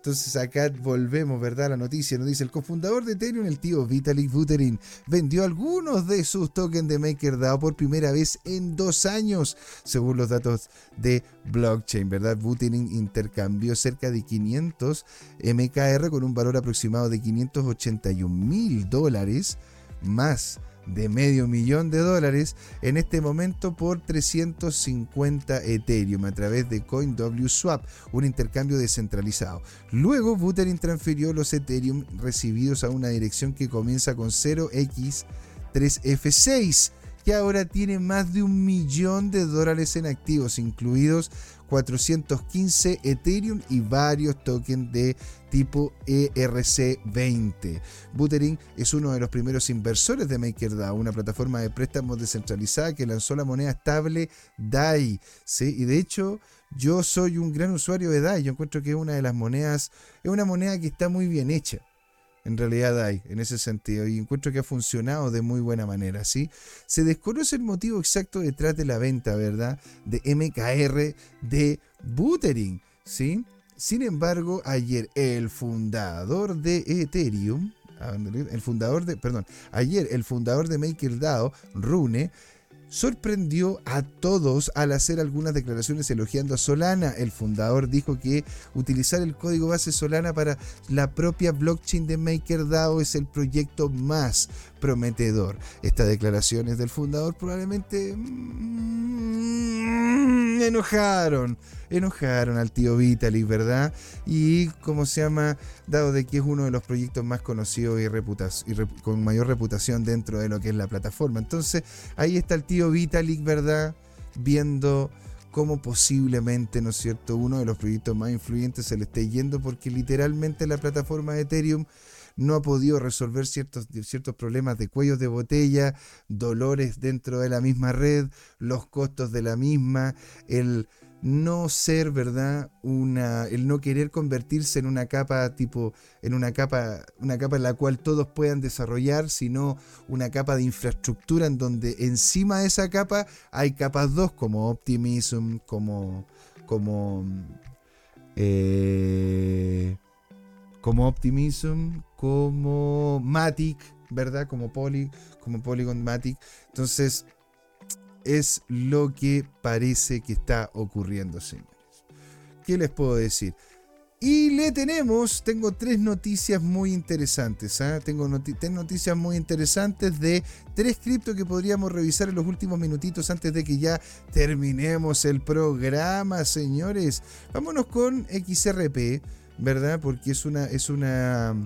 Entonces acá volvemos, ¿verdad? La noticia nos dice, el cofundador de Ethereum, el tío Vitalik Buterin, vendió algunos de sus tokens de MakerDAO por primera vez en dos años, según los datos de blockchain, ¿verdad? Buterin intercambió cerca de 500 MKR con un valor aproximado de 581 mil dólares más de medio millón de dólares en este momento por 350 Ethereum a través de CoinWSwap, un intercambio descentralizado. Luego Buterin transfirió los Ethereum recibidos a una dirección que comienza con 0x3f6 que ahora tiene más de un millón de dólares en activos, incluidos 415 Ethereum y varios tokens de tipo ERC20. Buterin es uno de los primeros inversores de MakerDAO, una plataforma de préstamos descentralizada que lanzó la moneda estable DAI. ¿sí? Y de hecho, yo soy un gran usuario de DAI. Yo encuentro que es una de las monedas, es una moneda que está muy bien hecha en realidad hay en ese sentido y encuentro que ha funcionado de muy buena manera, ¿sí? Se desconoce el motivo exacto detrás de la venta, ¿verdad? De MKR de Buterin, ¿sí? Sin embargo, ayer el fundador de Ethereum, el fundador de, perdón, ayer el fundador de MakerDAO, Rune, sorprendió a todos al hacer algunas declaraciones elogiando a Solana. El fundador dijo que utilizar el código base Solana para la propia blockchain de MakerDAO es el proyecto más prometedor. Estas declaraciones del fundador probablemente mm, enojaron, enojaron al tío Vitalik, ¿verdad? Y como se llama, dado de que es uno de los proyectos más conocidos y, y con mayor reputación dentro de lo que es la plataforma. Entonces, ahí está el tío Vitalik, ¿verdad? Viendo cómo posiblemente, ¿no es cierto?, uno de los proyectos más influyentes se le esté yendo porque literalmente la plataforma de Ethereum no ha podido resolver ciertos, ciertos problemas de cuellos de botella, dolores dentro de la misma red, los costos de la misma, el no ser, ¿verdad? Una, el no querer convertirse en una capa tipo, en una capa, una capa en la cual todos puedan desarrollar, sino una capa de infraestructura en donde encima de esa capa hay capas 2 como Optimism, como, como, eh, como Optimism, como Matic, ¿verdad? Como Poly, como Polygon Matic. Entonces, es lo que parece que está ocurriendo, señores. ¿Qué les puedo decir? Y le tenemos, tengo tres noticias muy interesantes. ¿ah? Tengo tres noticias muy interesantes de tres criptos que podríamos revisar en los últimos minutitos antes de que ya terminemos el programa, señores. Vámonos con XRP, ¿verdad? Porque es una, es una,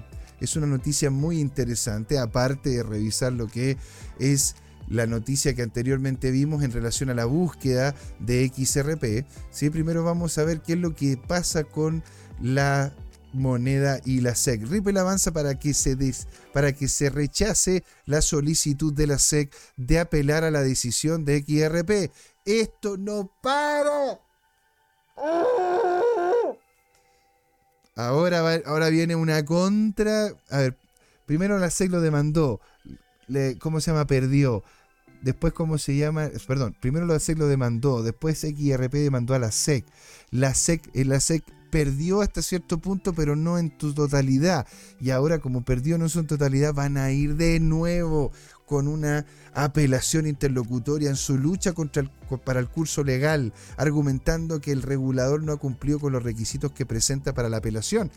es una noticia muy interesante, aparte de revisar lo que es la noticia que anteriormente vimos en relación a la búsqueda de XRP. ¿sí? Primero vamos a ver qué es lo que pasa con la moneda y la SEC. Ripple avanza para que se des, para que se rechace la solicitud de la SEC de apelar a la decisión de XRP. Esto no para. Ahora, ahora viene una contra. A ver, primero la SEC lo demandó. ¿Cómo se llama? Perdió. Después, ¿cómo se llama? Perdón, primero la SEC lo demandó, después XRP demandó a la SEC. La SEC, eh, la SEC perdió hasta cierto punto, pero no en su totalidad. Y ahora, como perdió no en su totalidad, van a ir de nuevo con una apelación interlocutoria en su lucha contra para el curso legal, argumentando que el regulador no ha cumplido con los requisitos que presenta para la apelación.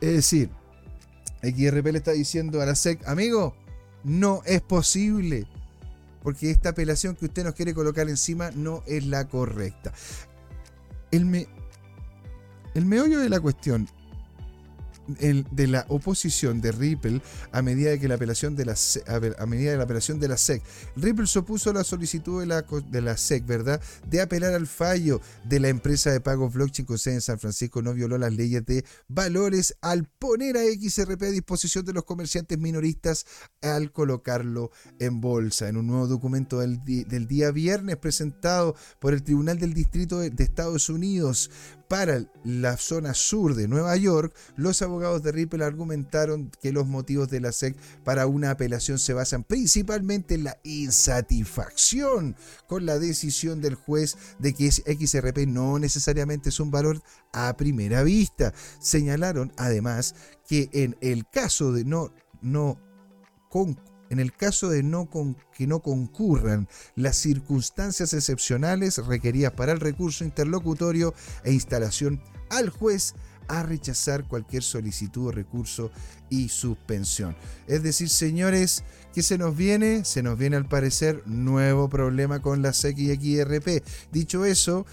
Es decir, XRP le está diciendo a la SEC, amigo, no es posible, porque esta apelación que usted nos quiere colocar encima no es la correcta. El, me, el meollo de la cuestión de la oposición de Ripple a medida de que la apelación de la a, medida de la apelación de la SEC. Ripple se opuso a la solicitud de la, de la SEC, ¿verdad? De apelar al fallo de la empresa de pagos blockchain con sede en San Francisco. No violó las leyes de valores al poner a XRP a disposición de los comerciantes minoristas al colocarlo en bolsa. En un nuevo documento del, del día viernes presentado por el Tribunal del Distrito de Estados Unidos para la zona sur de Nueva York, los abogados de Ripple argumentaron que los motivos de la SEC para una apelación se basan principalmente en la insatisfacción con la decisión del juez de que XRP no necesariamente es un valor a primera vista. Señalaron además que en el caso de no, no en el caso de que no concurran las circunstancias excepcionales requeridas para el recurso interlocutorio e instalación al juez a rechazar cualquier solicitud o recurso y suspensión. Es decir, señores, ¿qué se nos viene? Se nos viene al parecer nuevo problema con la XRP. Dicho eso,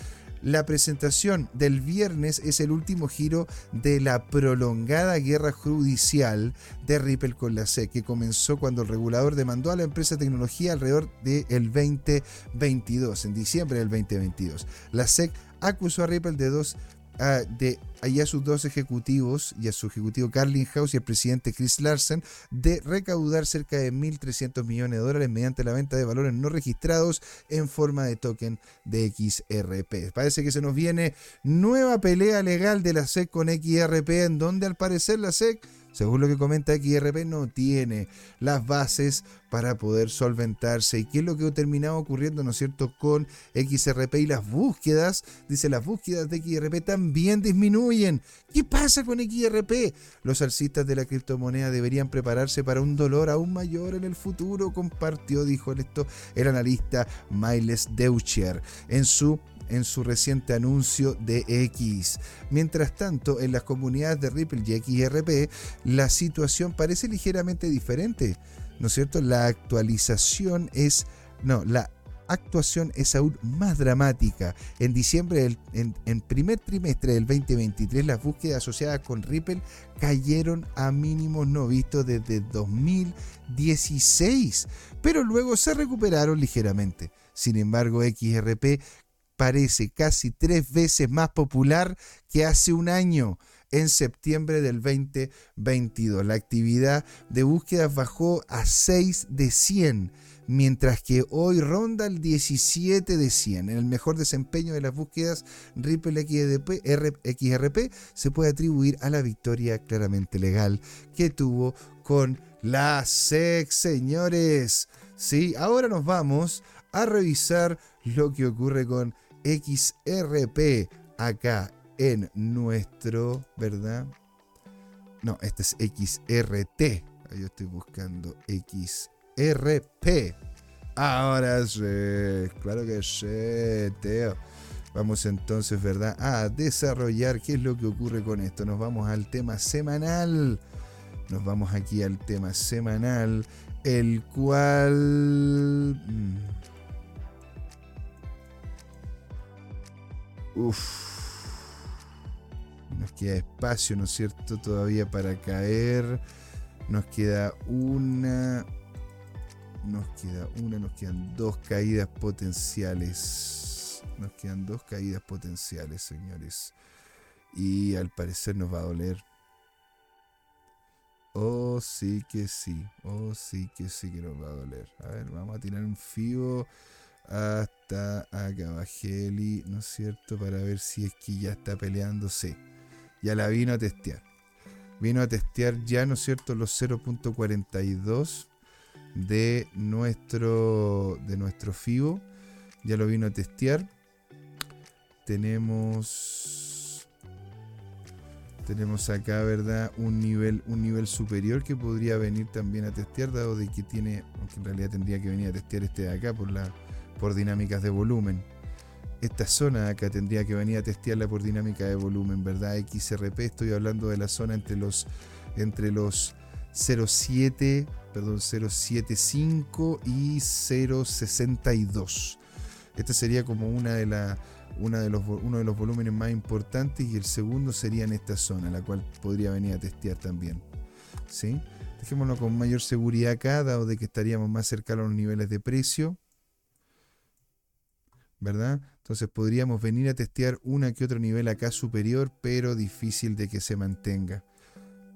La presentación del viernes es el último giro de la prolongada guerra judicial de Ripple con la SEC, que comenzó cuando el regulador demandó a la empresa de tecnología alrededor del 2022, en diciembre del 2022. La SEC acusó a Ripple de dos de, a sus dos ejecutivos, y a su ejecutivo Carlin House y el presidente Chris Larsen, de recaudar cerca de 1.300 millones de dólares mediante la venta de valores no registrados en forma de token de XRP. Parece que se nos viene nueva pelea legal de la SEC con XRP, en donde al parecer la SEC según lo que comenta XRP, no tiene las bases para poder solventarse. ¿Y qué es lo que ha terminado ocurriendo, no es cierto, con XRP y las búsquedas? Dice, las búsquedas de XRP también disminuyen. ¿Qué pasa con XRP? Los alcistas de la criptomoneda deberían prepararse para un dolor aún mayor en el futuro, compartió, dijo esto, el analista Miles Deutscher en su en su reciente anuncio de X. Mientras tanto, en las comunidades de Ripple y XRP, la situación parece ligeramente diferente. ¿No es cierto? La actualización es. No, la actuación es aún más dramática. En diciembre, en, primer trimestre del 2023, las búsquedas asociadas con Ripple cayeron a mínimos no vistos desde 2016, pero luego se recuperaron ligeramente. Sin embargo, XRP parece casi tres veces más popular que hace un año, en septiembre del 2022. La actividad de búsquedas bajó a 6 de 100, mientras que hoy ronda el 17 de 100. En el mejor desempeño de las búsquedas, Ripple XRP se puede atribuir a la victoria claramente legal que tuvo con la SEC, señores. Sí, ahora nos vamos a revisar lo que ocurre con XRP acá en nuestro, ¿verdad? No, este es XRT. Yo estoy buscando XRP. Ahora sí, claro que sí, Teo. Vamos entonces, ¿verdad? A desarrollar qué es lo que ocurre con esto. Nos vamos al tema semanal. Nos vamos aquí al tema semanal, el cual... Mm, Uf. Nos queda espacio, ¿no es cierto? Todavía para caer. Nos queda una. Nos queda una, nos quedan dos caídas potenciales. Nos quedan dos caídas potenciales, señores. Y al parecer nos va a doler. Oh, sí que sí. Oh, sí que sí que nos va a doler. A ver, vamos a tirar un FIBO hasta acá Bajeli, ¿no es cierto? Para ver si es que ya está peleándose. Ya la vino a testear. Vino a testear ya, ¿no es cierto?, los 0.42 de nuestro, de nuestro FIBO. Ya lo vino a testear. Tenemos tenemos acá, ¿verdad? Un nivel, un nivel superior que podría venir también a testear, dado de que tiene, aunque en realidad tendría que venir a testear este de acá por la, por dinámicas de volumen. Esta zona acá tendría que venir a testearla por dinámica de volumen, ¿verdad? XRP, estoy hablando de la zona entre los, entre los 0,7, perdón, 0,75 y 0,62. Este sería como una de la, una de los, uno de los volúmenes más importantes y el segundo sería en esta zona, la cual podría venir a testear también. ¿Sí? Dejémoslo con mayor seguridad acá, dado de que estaríamos más cercanos a los niveles de precio. ¿Verdad? Entonces podríamos venir a testear una que otro nivel acá superior, pero difícil de que se mantenga.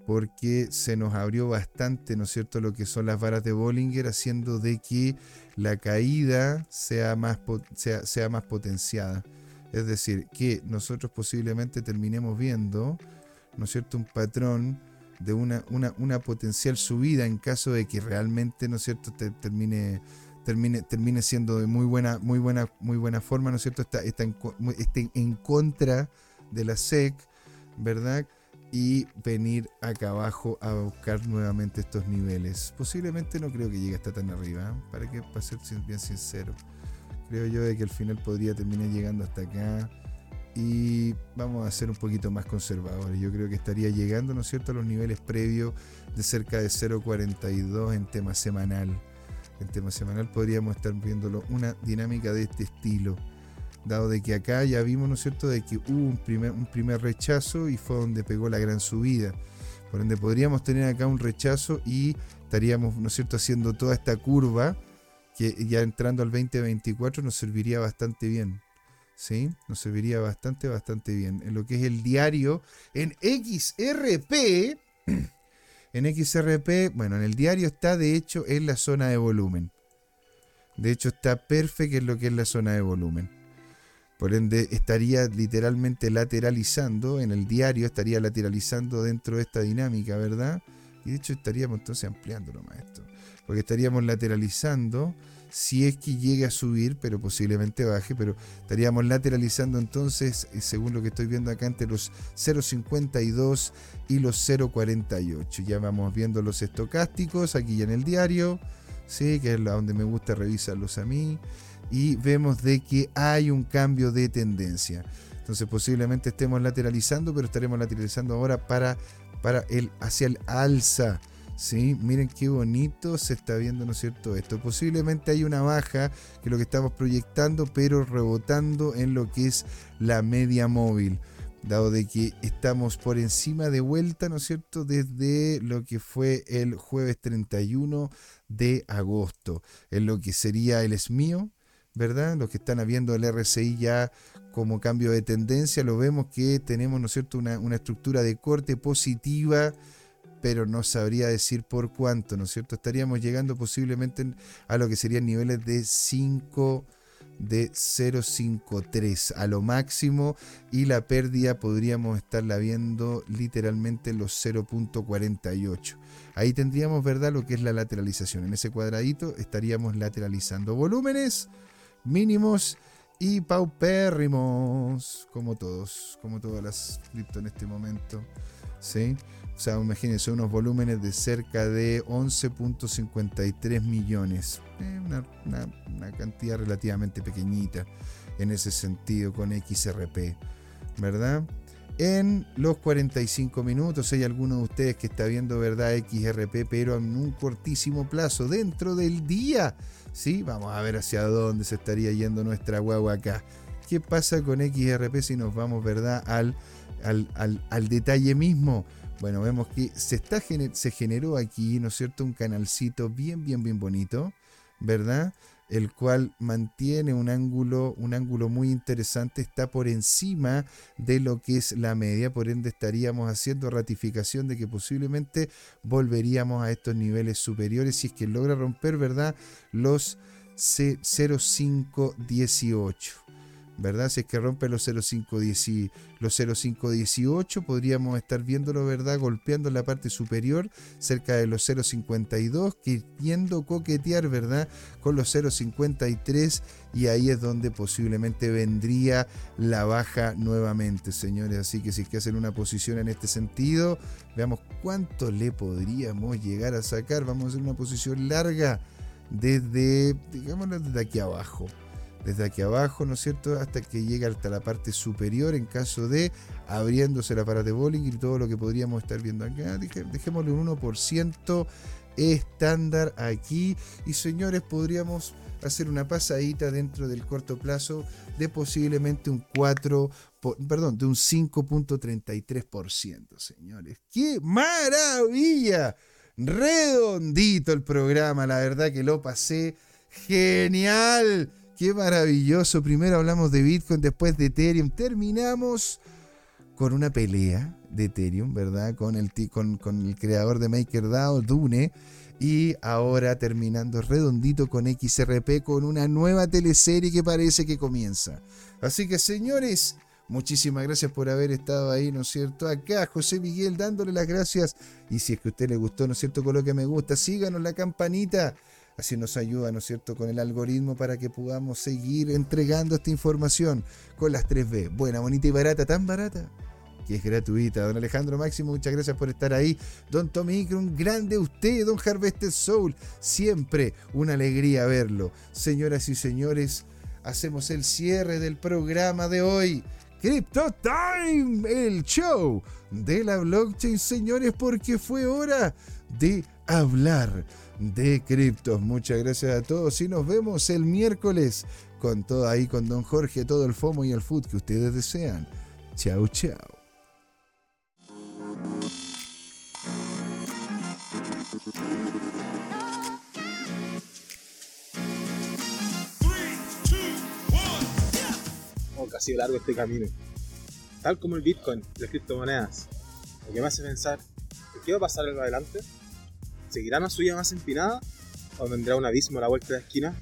Porque se nos abrió bastante, ¿no es cierto?, lo que son las varas de Bollinger, haciendo de que la caída sea más, sea, más potenciada. Es decir, que nosotros posiblemente terminemos viendo, ¿no es cierto?, un patrón de una, una, una potencial subida en caso de que realmente, ¿no es cierto?, termine termine, termine siendo de muy buena, muy buena, muy buena forma, ¿no es cierto? Está, está, en, en contra de la SEC, ¿verdad? Y venir acá abajo a buscar nuevamente estos niveles. Posiblemente no creo que llegue hasta tan arriba, ¿eh? para que para ser bien sincero. Creo yo de que al final podría terminar llegando hasta acá. Y vamos a ser un poquito más conservadores. Yo creo que estaría llegando, ¿no es cierto?, a los niveles previos de cerca de 0.42 en tema semanal en tema semanal podríamos estar viéndolo una dinámica de este estilo. dado de que acá ya vimos, ¿no es cierto?, de que hubo un primer, un primer rechazo y fue donde pegó la gran subida. Por ende, podríamos tener acá un rechazo y estaríamos, ¿no es cierto?, haciendo toda esta curva que ya entrando al 2024 nos serviría bastante bien. ¿Sí? Nos serviría bastante, bastante bien. En lo que es el diario, en XRP, en XRP, bueno, en el diario está de hecho en la zona de volumen. De hecho está perfecto en lo que es la zona de volumen. Por ende, estaría literalmente lateralizando, en el diario estaría lateralizando dentro de esta dinámica, ¿verdad? Y de hecho estaríamos entonces ampliándolo más esto. Porque estaríamos lateralizando si es que llegue a subir, pero posiblemente baje, pero estaríamos lateralizando entonces, eh, según lo que estoy viendo acá, entre los 0.52 y los 0.48. Ya vamos viendo los estocásticos aquí ya en el diario, ¿sí? que es donde me gusta revisarlos a mí y vemos de que hay un cambio de tendencia. Entonces posiblemente estemos lateralizando, pero estaremos lateralizando ahora para, para el, hacia el alza. ¿sí? Miren qué bonito se está viendo, ¿no es cierto? Esto posiblemente hay una baja, que lo que estamos proyectando, pero rebotando en lo que es la media móvil. Dado de que estamos por encima de vuelta, ¿no es cierto? Desde lo que fue el jueves 31 de agosto, en lo que sería el SMIO, ¿verdad? Los que están habiendo el RCI ya como cambio de tendencia, lo vemos que tenemos, ¿no es cierto?, una, estructura de corte positiva, pero no sabría decir por cuánto, ¿no es cierto? Estaríamos llegando posiblemente a lo que serían niveles de 5 de 0.53 a lo máximo y la pérdida podríamos estarla viendo literalmente en los 0.48. Ahí tendríamos, ¿verdad?, lo que es la lateralización. En ese cuadradito estaríamos lateralizando volúmenes mínimos y paupérrimos, como todos, como todas las cripto en este momento. ¿sí? O sea, imagínense unos volúmenes de cerca de 11.53 millones. Eh, una, una, cantidad relativamente pequeñita en ese sentido con XRP, ¿verdad? En los 45 minutos hay alguno de ustedes que está viendo, ¿verdad? XRP, pero en un cortísimo plazo, dentro del día ¿sí? Vamos a ver hacia dónde se estaría yendo nuestra guagua acá. ¿Qué pasa con XRP si nos vamos, verdad, al, al, detalle mismo? Bueno, vemos que se, está, se generó aquí, ¿no es cierto? Un canalcito bien, bien, bien bonito, ¿verdad? El cual mantiene un ángulo, un ángulo muy interesante, está por encima de lo que es la media, por ende estaríamos haciendo ratificación de que posiblemente volveríamos a estos niveles superiores si es que logra romper, ¿verdad? Los 0,518. ¿Verdad? Si es que rompe los 0,518, los 0,518 podríamos estar viéndolo, ¿verdad? Golpeando la parte superior cerca de los 0,52, queriendo coquetear, ¿verdad? Con los 0,53 y ahí es donde posiblemente vendría la baja nuevamente, señores. Así que si es que hacen una posición en este sentido, veamos cuánto le podríamos llegar a sacar. Vamos a hacer una posición larga desde, digámoslo, desde aquí abajo desde aquí abajo, ¿no es cierto?, hasta que llegue hasta la parte superior en caso de abriéndose la parada de Bollinger y todo lo que podríamos estar viendo acá. Dejémosle un 1% estándar aquí y señores, podríamos hacer una pasadita dentro del corto plazo de posiblemente un 4, perdón, de un 5.33%, señores. ¡Qué maravilla! Redondito el programa, la verdad que lo pasé genial. Qué maravilloso. Primero hablamos de Bitcoin, después de Ethereum. Terminamos con una pelea de Ethereum, ¿verdad? Con el, con, con el creador de MakerDAO, Dune. Y ahora terminando redondito con XRP, con una nueva teleserie que parece que comienza. Así que señores, muchísimas gracias por haber estado ahí, ¿no es cierto? Acá José Miguel dándole las gracias. Y si es que a usted le gustó, ¿no es cierto? Coloque me gusta, síganos la campanita Así nos ayuda, ¿no es cierto?, con el algoritmo para que podamos seguir entregando esta información con las 3B. Buena, bonita y barata, tan barata que es gratuita. Don Alejandro Máximo, muchas gracias por estar ahí. Don Tommy un grande usted, Don Harvested Soul. Siempre una alegría verlo. Señoras y señores, hacemos el cierre del programa de hoy. Crypto Time, el show de la blockchain, señores, porque fue hora de hablar de criptos. Muchas gracias a todos y nos vemos el miércoles con todo ahí, con Don Jorge, todo el FOMO y el food que ustedes desean. Chao, chao. Oh, largo este camino. Tal como el Bitcoin, las criptomonedas. Lo que me hace pensar, ¿qué va a pasar en adelante? ¿Seguirá una suya más empinada? ¿O vendrá un abismo a la vuelta de la esquina?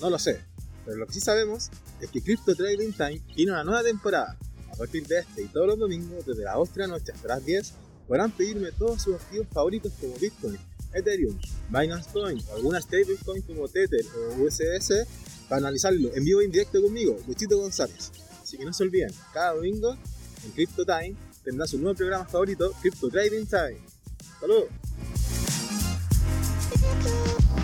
No lo sé, pero lo que sí sabemos es que Crypto Trading Time tiene una nueva temporada. A partir de este y todos los domingos, desde las 8 de la noche hasta las 10, podrán pedirme todos sus activos favoritos como Bitcoin, Ethereum, Binance Coin o alguna stablecoin como Tether o USS para analizarlo en vivo e indirecto conmigo, Luchito González. Así que no se olviden, cada domingo en Crypto Time tendrá su nuevo programa favorito, Crypto Trading Time. ¡Saludos! Mexico.